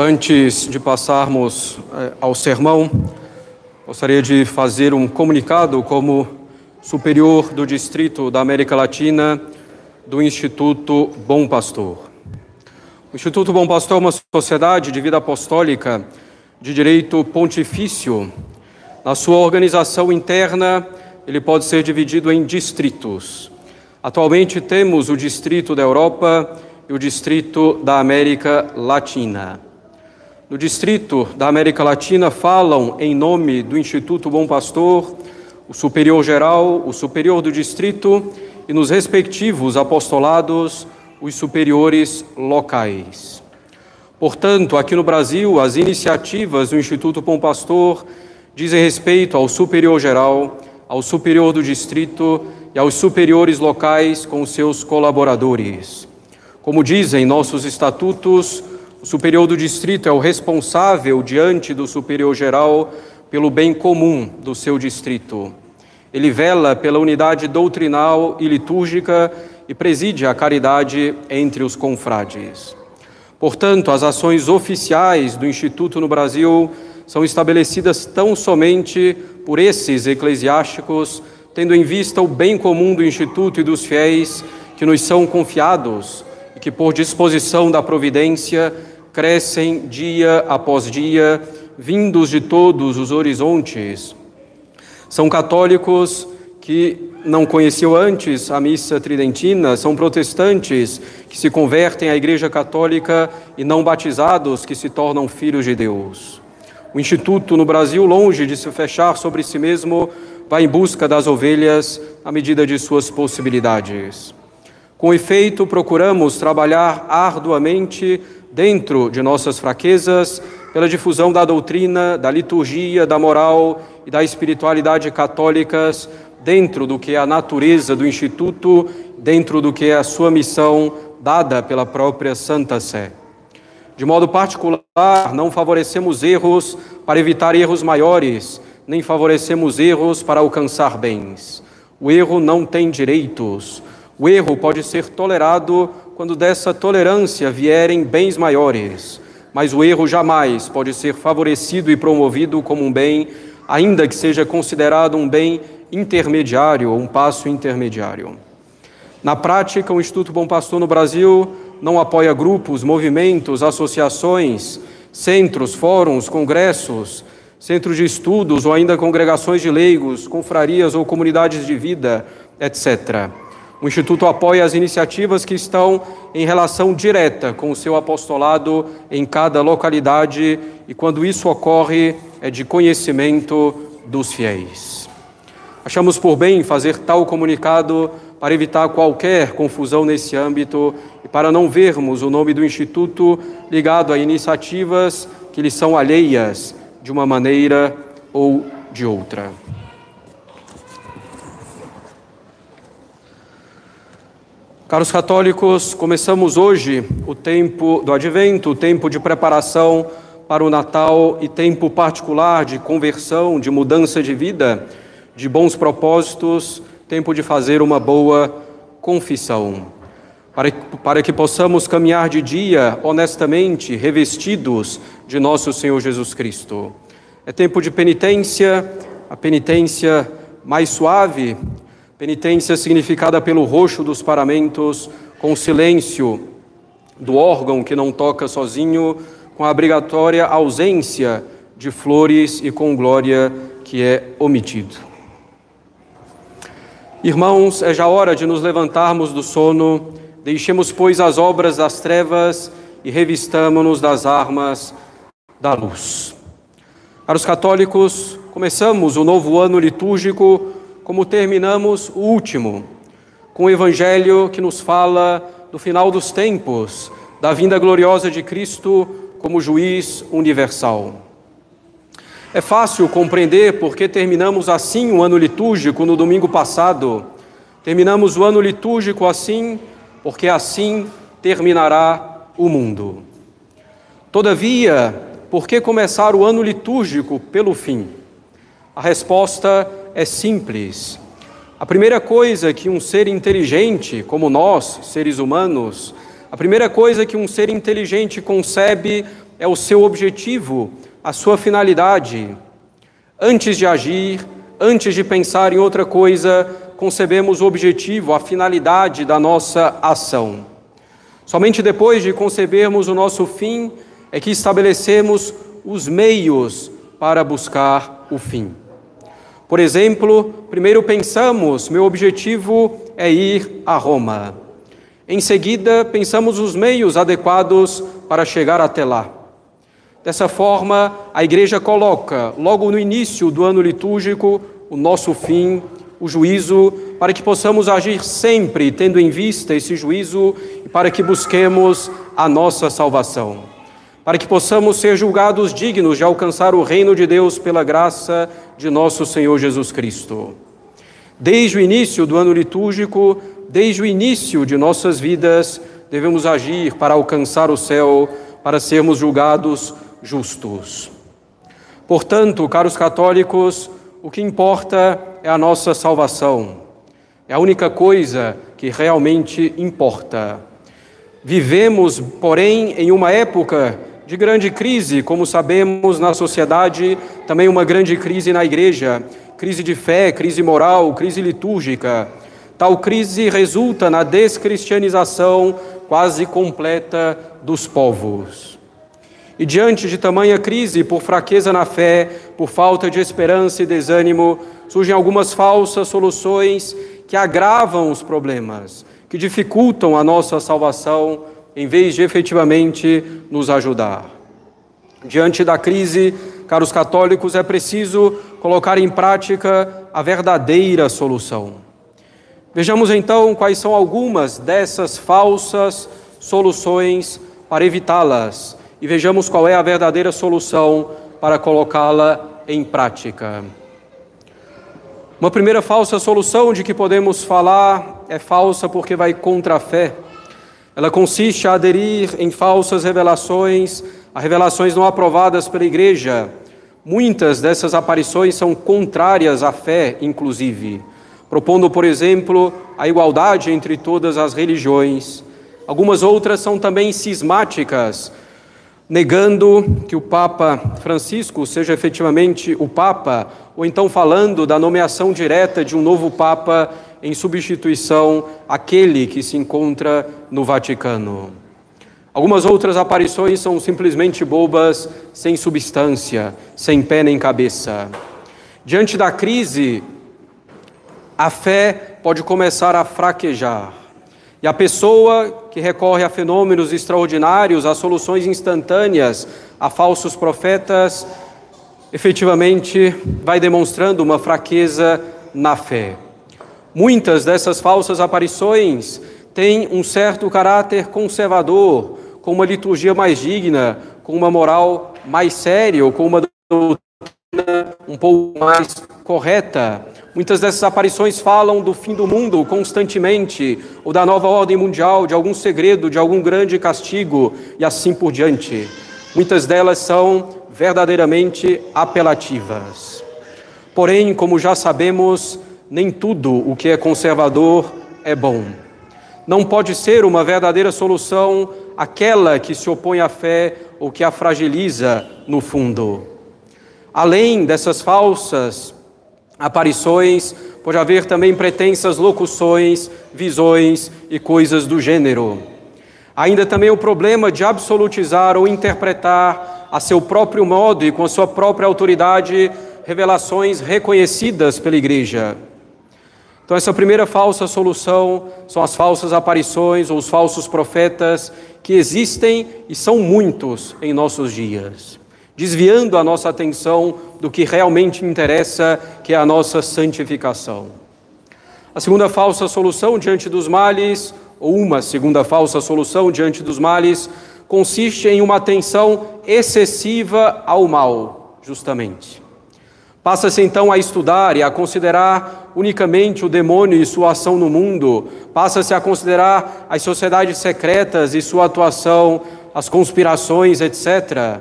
Antes de passarmos eh, ao sermão, gostaria de fazer um comunicado como superior do Distrito da América Latina do Instituto Bom Pastor. O Instituto Bom Pastor é uma sociedade de vida apostólica de direito pontifício. Na sua organização interna, ele pode ser dividido em distritos. Atualmente temos o Distrito da Europa e o Distrito da América Latina. No Distrito da América Latina falam em nome do Instituto Bom Pastor, o Superior Geral, o Superior do Distrito e nos respectivos apostolados, os superiores locais. Portanto, aqui no Brasil, as iniciativas do Instituto Bom Pastor dizem respeito ao Superior Geral, ao Superior do Distrito e aos superiores locais com seus colaboradores. Como dizem nossos estatutos, o superior do distrito é o responsável diante do superior geral pelo bem comum do seu distrito. Ele vela pela unidade doutrinal e litúrgica e preside a caridade entre os confrades. Portanto, as ações oficiais do Instituto no Brasil são estabelecidas tão somente por esses eclesiásticos, tendo em vista o bem comum do Instituto e dos fiéis que nos são confiados e que, por disposição da providência, crescem dia após dia, vindos de todos os horizontes. São católicos que não conheciam antes a missa tridentina, são protestantes que se convertem à Igreja Católica e não batizados que se tornam filhos de Deus. O Instituto no Brasil, longe de se fechar sobre si mesmo, vai em busca das ovelhas à medida de suas possibilidades. Com efeito, procuramos trabalhar arduamente dentro de nossas fraquezas, pela difusão da doutrina, da liturgia, da moral e da espiritualidade católicas, dentro do que é a natureza do Instituto, dentro do que é a sua missão dada pela própria Santa Sé. De modo particular, não favorecemos erros para evitar erros maiores, nem favorecemos erros para alcançar bens. O erro não tem direitos. O erro pode ser tolerado quando dessa tolerância vierem bens maiores, mas o erro jamais pode ser favorecido e promovido como um bem, ainda que seja considerado um bem intermediário ou um passo intermediário. Na prática, o Instituto Bom Pastor no Brasil não apoia grupos, movimentos, associações, centros, fóruns, congressos, centros de estudos ou ainda congregações de leigos, confrarias ou comunidades de vida, etc. O Instituto apoia as iniciativas que estão em relação direta com o seu apostolado em cada localidade e, quando isso ocorre, é de conhecimento dos fiéis. Achamos por bem fazer tal comunicado para evitar qualquer confusão nesse âmbito e para não vermos o nome do Instituto ligado a iniciativas que lhe são alheias de uma maneira ou de outra. Caros católicos, começamos hoje o tempo do advento, o tempo de preparação para o Natal e tempo particular de conversão, de mudança de vida, de bons propósitos, tempo de fazer uma boa confissão. Para, para que possamos caminhar de dia honestamente, revestidos de nosso Senhor Jesus Cristo. É tempo de penitência, a penitência mais suave, Penitência significada pelo roxo dos paramentos, com o silêncio do órgão que não toca sozinho, com a obrigatória ausência de flores e com glória que é omitido. Irmãos, é já hora de nos levantarmos do sono, deixemos, pois, as obras das trevas e revistamo-nos das armas da luz. Para os católicos, começamos o novo ano litúrgico como terminamos o último, com o Evangelho que nos fala do final dos tempos, da vinda gloriosa de Cristo como juiz universal. É fácil compreender porque terminamos assim o ano litúrgico no domingo passado. Terminamos o ano litúrgico assim porque assim terminará o mundo. Todavia, por que começar o ano litúrgico pelo fim? A resposta é simples. A primeira coisa que um ser inteligente, como nós, seres humanos, A primeira coisa que um ser inteligente concebe é o seu objetivo, a sua finalidade. Antes de agir, antes de pensar em outra coisa, concebemos o objetivo, a finalidade da nossa ação. Somente depois de concebermos o nosso fim é que estabelecemos os meios para buscar o fim. Por exemplo, primeiro pensamos: meu objetivo é ir a Roma. Em seguida, pensamos os meios adequados para chegar até lá. Dessa forma, a Igreja coloca, logo no início do ano litúrgico, o nosso fim, o juízo, para que possamos agir sempre tendo em vista esse juízo e para que busquemos a nossa salvação. Para que possamos ser julgados dignos de alcançar o reino de Deus pela graça de nosso Senhor Jesus Cristo. Desde o início do ano litúrgico, desde o início de nossas vidas, devemos agir para alcançar o céu, para sermos julgados justos. Portanto, caros católicos, o que importa é a nossa salvação. É a única coisa que realmente importa. Vivemos, porém, em uma época de grande crise, como sabemos na sociedade, também uma grande crise na igreja, crise de fé, crise moral, crise litúrgica. Tal crise resulta na descristianização quase completa dos povos. E diante de tamanha crise, por fraqueza na fé, por falta de esperança e desânimo, surgem algumas falsas soluções que agravam os problemas, que dificultam a nossa salvação, em vez de efetivamente nos ajudar. Diante da crise, caros católicos, é preciso colocar em prática a verdadeira solução. Vejamos então quais são algumas dessas falsas soluções para evitá-las e vejamos qual é a verdadeira solução para colocá-la em prática. Uma primeira falsa solução de que podemos falar é falsa porque vai contra a fé. Ela consiste a aderir em falsas revelações, a revelações não aprovadas pela igreja. Muitas dessas aparições são contrárias à fé, inclusive propondo, por exemplo, a igualdade entre todas as religiões. Algumas outras são também cismáticas, negando que o Papa Francisco seja efetivamente o Papa, ou então falando da nomeação direta de um novo Papa em substituição àquele que se encontra no Vaticano. Algumas outras aparições são simplesmente bobas, sem substância, sem pé nem cabeça. Diante da crise a fé pode começar a fraquejar. E a pessoa que recorre a fenômenos extraordinários, a soluções instantâneas, a falsos profetas, efetivamente vai demonstrando uma fraqueza na fé. Muitas dessas falsas aparições têm um certo caráter conservador, com uma liturgia mais digna, com uma moral mais séria, ou com uma doutrina um pouco mais correta. Muitas dessas aparições falam do fim do mundo constantemente, ou da nova ordem mundial, de algum segredo, de algum grande castigo e assim por diante. Muitas delas são verdadeiramente apelativas. Porém, como já sabemos, nem tudo o que é conservador é bom. Não pode ser uma verdadeira solução aquela que se opõe à fé ou que a fragiliza no fundo. Além dessas falsas aparições, pode haver também pretensas locuções, visões e coisas do gênero. Ainda também o problema de absolutizar ou interpretar a seu próprio modo e com a sua própria autoridade revelações reconhecidas pela igreja. Então, essa primeira falsa solução são as falsas aparições ou os falsos profetas que existem e são muitos em nossos dias desviando a nossa atenção do que realmente interessa, que é a nossa santificação. A segunda falsa solução diante dos males, ou uma segunda falsa solução diante dos males, consiste em uma atenção excessiva ao mal, justamente. Passa-se então a estudar e a considerar unicamente o demônio e sua ação no mundo, passa-se a considerar as sociedades secretas e sua atuação, as conspirações, etc.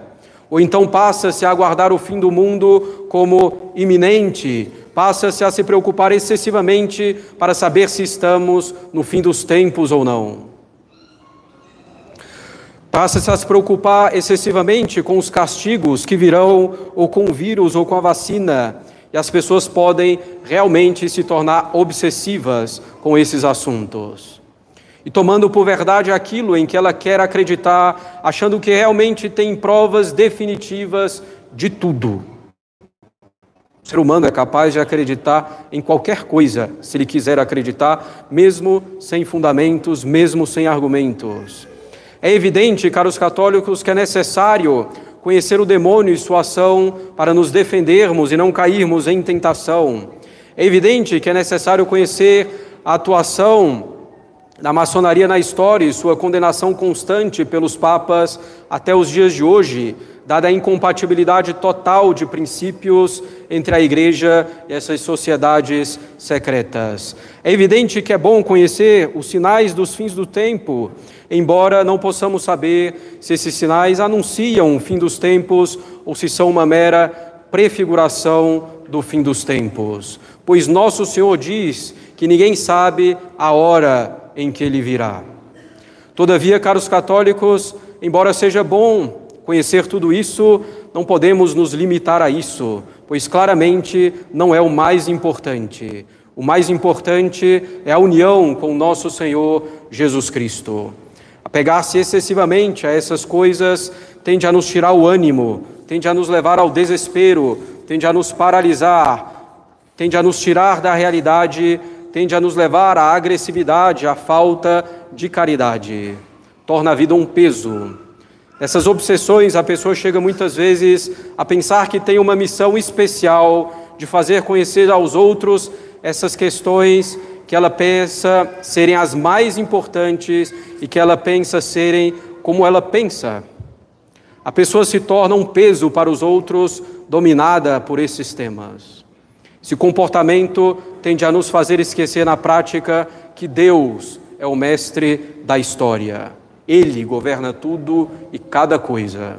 Ou então passa-se a aguardar o fim do mundo como iminente, passa-se a se preocupar excessivamente para saber se estamos no fim dos tempos ou não. Passa-se a se preocupar excessivamente com os castigos que virão, ou com o vírus, ou com a vacina, e as pessoas podem realmente se tornar obsessivas com esses assuntos. E tomando por verdade aquilo em que ela quer acreditar, achando que realmente tem provas definitivas de tudo. O ser humano é capaz de acreditar em qualquer coisa, se ele quiser acreditar, mesmo sem fundamentos, mesmo sem argumentos. É evidente, caros católicos, que é necessário conhecer o demônio e sua ação para nos defendermos e não cairmos em tentação. É evidente que é necessário conhecer a atuação da maçonaria na história e sua condenação constante pelos papas até os dias de hoje, dada a incompatibilidade total de princípios entre a Igreja e essas sociedades secretas. É evidente que é bom conhecer os sinais dos fins do tempo, embora não possamos saber se esses sinais anunciam o fim dos tempos ou se são uma mera prefiguração do fim dos tempos. Pois nosso Senhor diz que ninguém sabe a hora em que ele virá. Todavia, caros católicos, embora seja bom conhecer tudo isso, não podemos nos limitar a isso, pois claramente não é o mais importante. O mais importante é a união com nosso Senhor Jesus Cristo. Apegar-se excessivamente a essas coisas tende a nos tirar o ânimo, tende a nos levar ao desespero, tende a nos paralisar, tende a nos tirar da realidade tende a nos levar à agressividade, à falta de caridade. Torna a vida um peso. Nessas obsessões, a pessoa chega muitas vezes a pensar que tem uma missão especial de fazer conhecer aos outros essas questões que ela pensa serem as mais importantes e que ela pensa serem como ela pensa. A pessoa se torna um peso para os outros, dominada por esses temas. Esse comportamento tende a nos fazer esquecer na prática que Deus é o mestre da história. Ele governa tudo e cada coisa.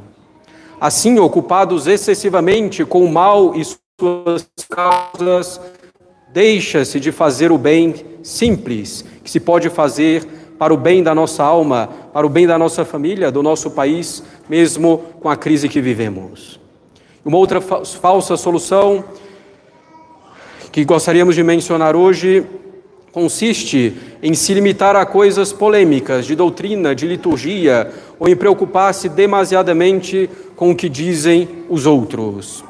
Assim, ocupados excessivamente com o mal e suas causas, deixa-se de fazer o bem simples que se pode fazer para o bem da nossa alma, para o bem da nossa família, do nosso país, mesmo com a crise que vivemos. Uma outra falsa solução que gostaríamos de mencionar hoje consiste em se limitar a coisas polêmicas de doutrina, de liturgia, ou em preocupar-se demasiadamente com o que dizem os outros.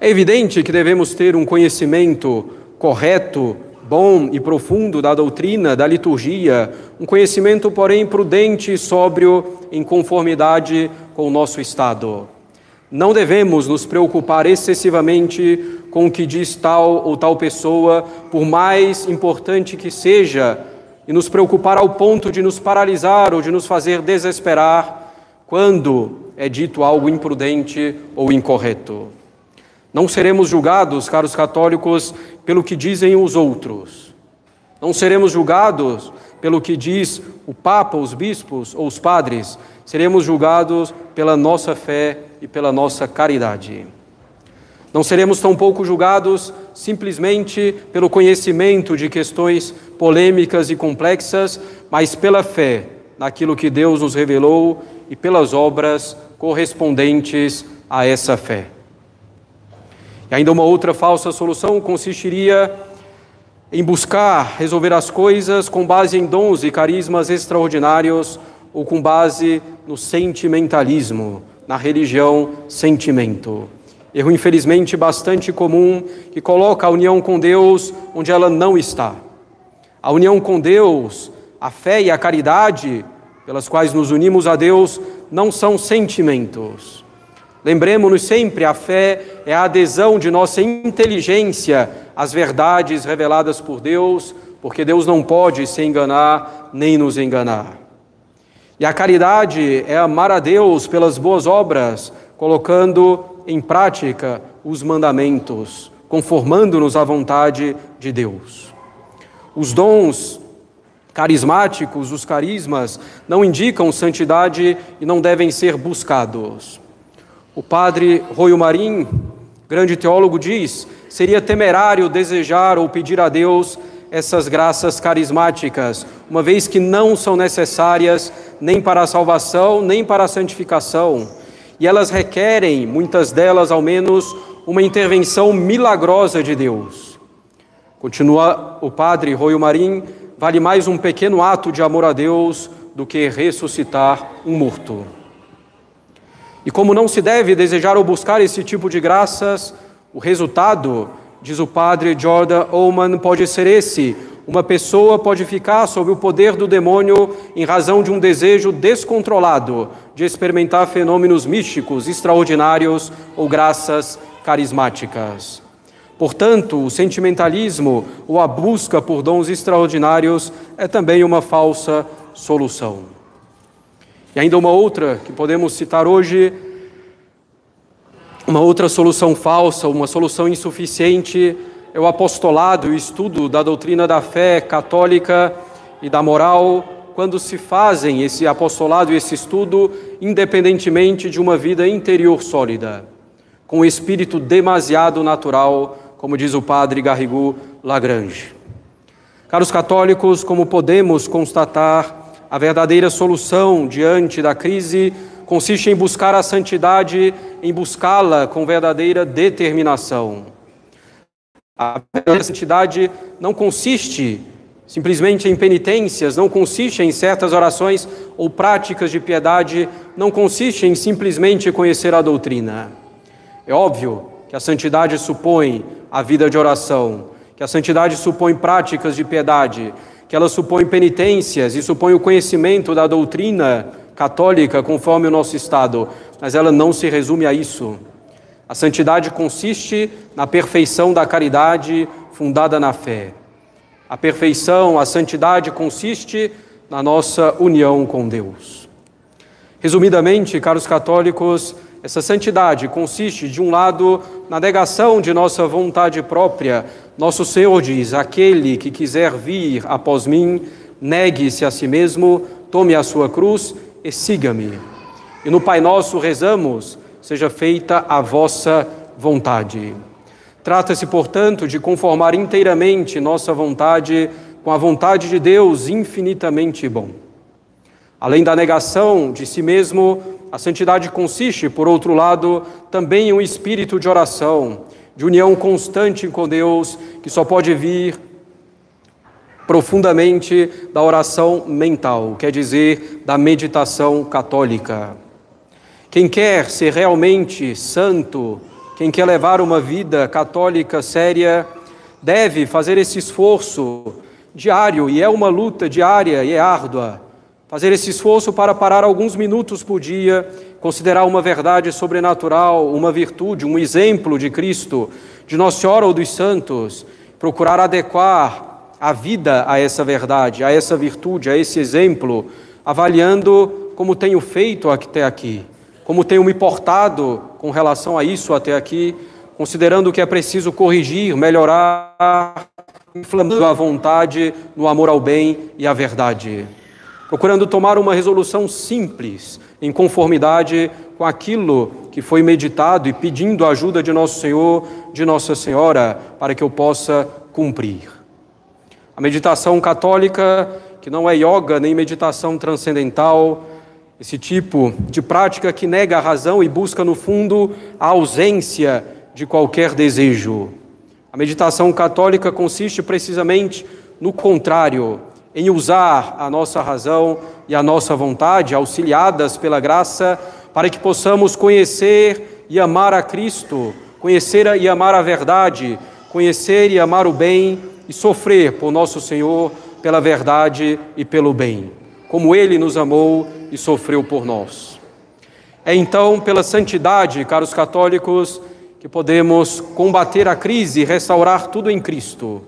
É evidente que devemos ter um conhecimento correto, bom e profundo da doutrina, da liturgia, um conhecimento, porém, prudente e sóbrio em conformidade com o nosso estado. Não devemos nos preocupar excessivamente com o que diz tal ou tal pessoa, por mais importante que seja, e nos preocupar ao ponto de nos paralisar ou de nos fazer desesperar quando é dito algo imprudente ou incorreto. Não seremos julgados, caros católicos, pelo que dizem os outros. Não seremos julgados pelo que diz o Papa, os bispos ou os padres. Seremos julgados pela nossa fé e pela nossa caridade. Não seremos tampouco julgados simplesmente pelo conhecimento de questões polêmicas e complexas, mas pela fé naquilo que Deus nos revelou e pelas obras correspondentes a essa fé. E ainda uma outra falsa solução consistiria em buscar resolver as coisas com base em dons e carismas extraordinários ou com base no sentimentalismo, na religião sentimento. Erro, infelizmente, bastante comum que coloca a união com Deus onde ela não está. A união com Deus, a fé e a caridade pelas quais nos unimos a Deus não são sentimentos. Lembremos-nos sempre: a fé é a adesão de nossa inteligência às verdades reveladas por Deus, porque Deus não pode se enganar nem nos enganar. E a caridade é amar a Deus pelas boas obras, colocando em prática os mandamentos, conformando-nos à vontade de Deus. Os dons carismáticos, os carismas, não indicam santidade e não devem ser buscados. O padre Royo Marim, grande teólogo, diz: seria temerário desejar ou pedir a Deus essas graças carismáticas, uma vez que não são necessárias nem para a salvação, nem para a santificação. E elas requerem, muitas delas ao menos, uma intervenção milagrosa de Deus. Continua o padre Roio Marim, vale mais um pequeno ato de amor a Deus do que ressuscitar um morto. E como não se deve desejar ou buscar esse tipo de graças, o resultado Diz o padre Jordan Oman, pode ser esse. Uma pessoa pode ficar sob o poder do demônio em razão de um desejo descontrolado de experimentar fenômenos místicos extraordinários ou graças carismáticas. Portanto, o sentimentalismo ou a busca por dons extraordinários é também uma falsa solução. E ainda uma outra que podemos citar hoje uma outra solução falsa, uma solução insuficiente, é o apostolado e o estudo da doutrina da fé católica e da moral, quando se fazem esse apostolado e esse estudo independentemente de uma vida interior sólida, com o espírito demasiado natural, como diz o padre Garrigou Lagrange. Caros católicos, como podemos constatar, a verdadeira solução diante da crise consiste em buscar a santidade, em buscá-la com verdadeira determinação. A santidade não consiste simplesmente em penitências, não consiste em certas orações ou práticas de piedade, não consiste em simplesmente conhecer a doutrina. É óbvio que a santidade supõe a vida de oração, que a santidade supõe práticas de piedade, que ela supõe penitências e supõe o conhecimento da doutrina católica conforme o nosso Estado, mas ela não se resume a isso. A santidade consiste na perfeição da caridade fundada na fé. A perfeição, a santidade consiste na nossa união com Deus. Resumidamente, caros católicos, essa santidade consiste, de um lado, na negação de nossa vontade própria. Nosso Senhor diz: aquele que quiser vir após mim, negue-se a si mesmo, tome a sua cruz e siga-me. E no Pai Nosso rezamos: seja feita a vossa vontade. Trata-se, portanto, de conformar inteiramente nossa vontade com a vontade de Deus infinitamente bom. Além da negação de si mesmo, a santidade consiste, por outro lado, também em um espírito de oração, de união constante com Deus, que só pode vir profundamente da oração mental, quer dizer, da meditação católica. Quem quer ser realmente santo, quem quer levar uma vida católica séria, deve fazer esse esforço diário, e é uma luta diária e é árdua. Fazer esse esforço para parar alguns minutos por dia, considerar uma verdade sobrenatural, uma virtude, um exemplo de Cristo, de Nossa Senhora ou dos santos, procurar adequar a vida a essa verdade, a essa virtude, a esse exemplo, avaliando como tenho feito até aqui, como tenho me portado com relação a isso até aqui, considerando que é preciso corrigir, melhorar, inflamando a vontade no amor ao bem e à verdade. Procurando tomar uma resolução simples, em conformidade com aquilo que foi meditado e pedindo a ajuda de Nosso Senhor, de Nossa Senhora, para que eu possa cumprir. A meditação católica, que não é yoga nem meditação transcendental, esse tipo de prática que nega a razão e busca, no fundo, a ausência de qualquer desejo. A meditação católica consiste precisamente no contrário, em usar a nossa razão e a nossa vontade, auxiliadas pela graça, para que possamos conhecer e amar a Cristo, conhecer e amar a verdade, conhecer e amar o bem e sofrer por nosso Senhor pela verdade e pelo bem, como Ele nos amou e sofreu por nós. É então pela santidade, caros católicos, que podemos combater a crise e restaurar tudo em Cristo.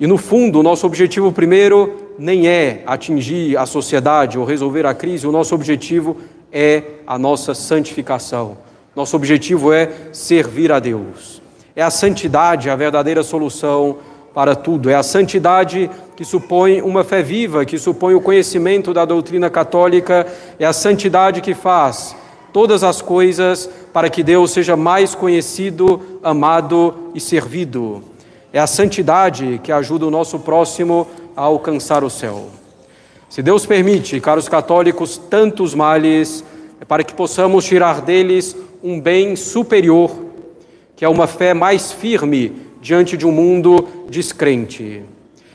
E no fundo, o nosso objetivo primeiro nem é atingir a sociedade ou resolver a crise, o nosso objetivo é a nossa santificação. Nosso objetivo é servir a Deus. É a santidade a verdadeira solução para tudo. É a santidade que supõe uma fé viva, que supõe o conhecimento da doutrina católica. É a santidade que faz todas as coisas para que Deus seja mais conhecido, amado e servido. É a santidade que ajuda o nosso próximo a alcançar o céu. Se Deus permite, caros católicos, tantos males, é para que possamos tirar deles um bem superior, que é uma fé mais firme diante de um mundo descrente.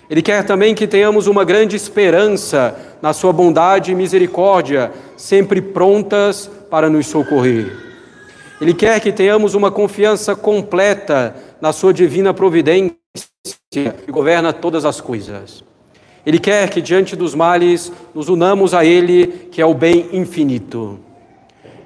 Ele quer também que tenhamos uma grande esperança na Sua bondade e misericórdia, sempre prontas para nos socorrer. Ele quer que tenhamos uma confiança completa na Sua divina providência, que governa todas as coisas. Ele quer que, diante dos males, nos unamos a Ele, que é o bem infinito.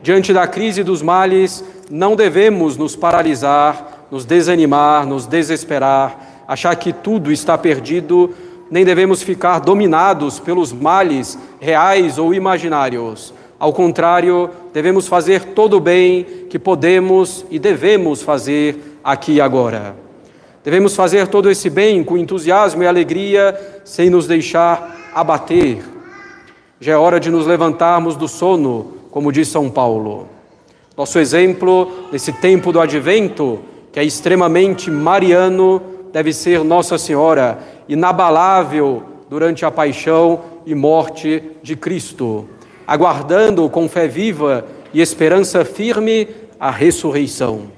Diante da crise dos males, não devemos nos paralisar, nos desanimar, nos desesperar, achar que tudo está perdido, nem devemos ficar dominados pelos males reais ou imaginários. Ao contrário, devemos fazer todo o bem que podemos e devemos fazer aqui e agora. Devemos fazer todo esse bem com entusiasmo e alegria, sem nos deixar abater. Já é hora de nos levantarmos do sono, como diz São Paulo. Nosso exemplo nesse tempo do advento, que é extremamente mariano, deve ser Nossa Senhora, inabalável durante a paixão e morte de Cristo, aguardando com fé viva e esperança firme a ressurreição.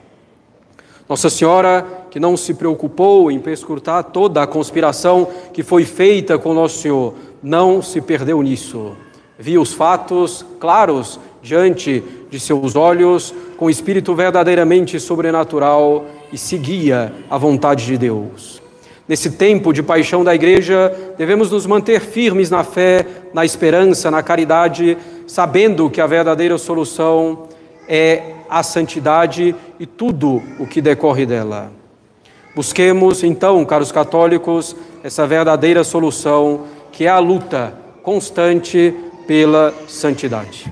Nossa Senhora, que não se preocupou em perscrutar toda a conspiração que foi feita com Nosso Senhor, não se perdeu nisso. Viu os fatos claros diante de seus olhos, com espírito verdadeiramente sobrenatural e seguia a vontade de Deus. Nesse tempo de paixão da igreja, devemos nos manter firmes na fé, na esperança, na caridade, sabendo que a verdadeira solução é a santidade e tudo o que decorre dela. Busquemos, então, caros católicos, essa verdadeira solução, que é a luta constante pela santidade.